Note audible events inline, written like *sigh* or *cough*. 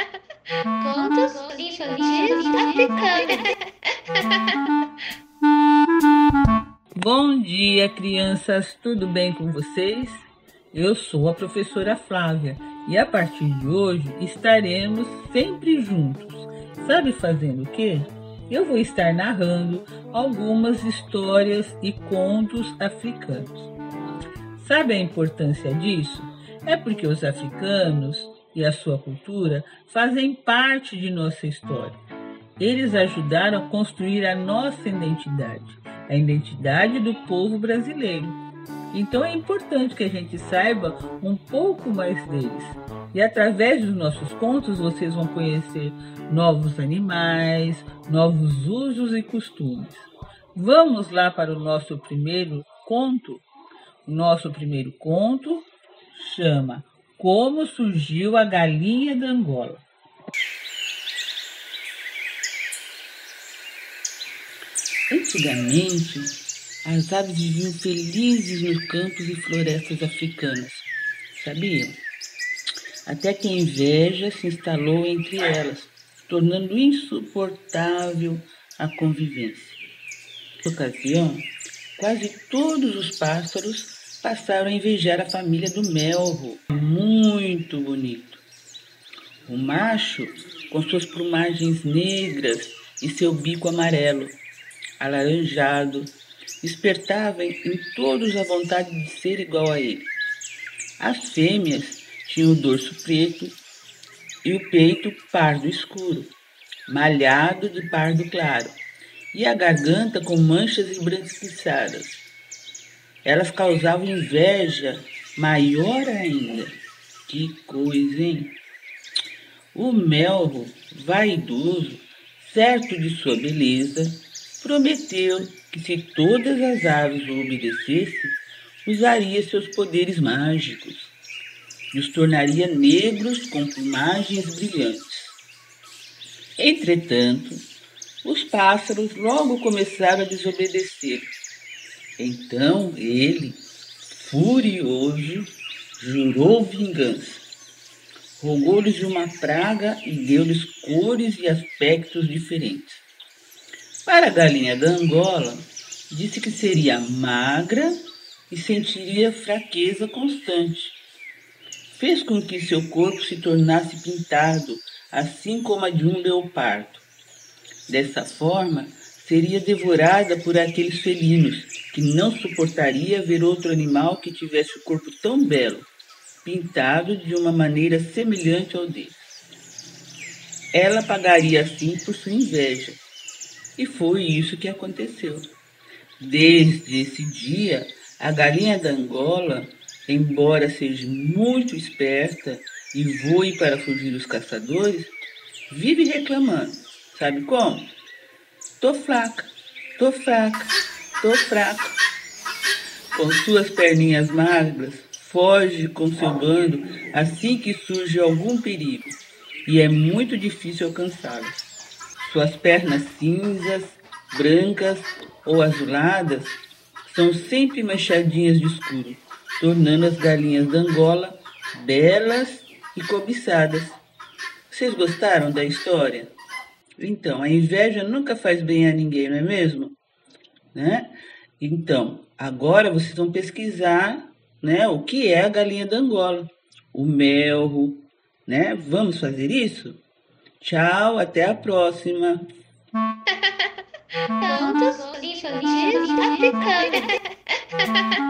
Contos infantis africanos. Bom dia, crianças, tudo bem com vocês? Eu sou a professora Flávia e a partir de hoje estaremos sempre juntos. Sabe fazendo o quê? Eu vou estar narrando algumas histórias e contos africanos. Sabe a importância disso? É porque os africanos e a sua cultura fazem parte de nossa história. Eles ajudaram a construir a nossa identidade, a identidade do povo brasileiro. Então é importante que a gente saiba um pouco mais deles. E através dos nossos contos vocês vão conhecer novos animais, novos usos e costumes. Vamos lá para o nosso primeiro conto? O nosso primeiro conto chama Como surgiu a galinha da Angola. Antigamente, as aves viviam felizes nos campos e florestas africanas. Sabiam? Até que a inveja se instalou entre elas, tornando insuportável a convivência. Na ocasião, quase todos os pássaros passaram a invejar a família do melro, muito bonito. O macho, com suas plumagens negras e seu bico amarelo, alaranjado, despertava em todos a vontade de ser igual a ele. As fêmeas tinham o dorso preto e o peito pardo escuro, malhado de pardo claro, e a garganta com manchas embranquiçadas. Elas causavam inveja maior ainda. Que coisa, hein? O melro, vaidoso, certo de sua beleza, prometeu que se todas as aves o obedecessem, usaria seus poderes mágicos e os tornaria negros com plumagens brilhantes. Entretanto, os pássaros logo começaram a desobedecer. Então ele, furioso, jurou vingança. Rogou-lhes uma praga e deu-lhes cores e aspectos diferentes. Para a galinha da Angola, disse que seria magra e sentiria fraqueza constante. Fez com que seu corpo se tornasse pintado, assim como a de um leopardo. Dessa forma, seria devorada por aqueles felinos que não suportaria ver outro animal que tivesse o corpo tão belo, pintado de uma maneira semelhante ao dele. Ela pagaria assim por sua inveja e foi isso que aconteceu. Desde esse dia, a galinha da Angola, embora seja muito esperta e voe para fugir dos caçadores, vive reclamando. Sabe como? Tô fraca, tô fraca, tô fraca. Com suas perninhas magras, foge com seu bando assim que surge algum perigo e é muito difícil alcançá-las. Suas pernas cinzas, brancas ou azuladas são sempre manchadinhas de escuro, tornando as galinhas da Angola belas e cobiçadas. Vocês gostaram da história? Então, a inveja nunca faz bem a ninguém, não é mesmo? Né? Então, agora vocês vão pesquisar né, o que é a galinha da Angola, o melro, né? Vamos fazer isso? Tchau, até a próxima. *laughs* Infantis africanos. *laughs*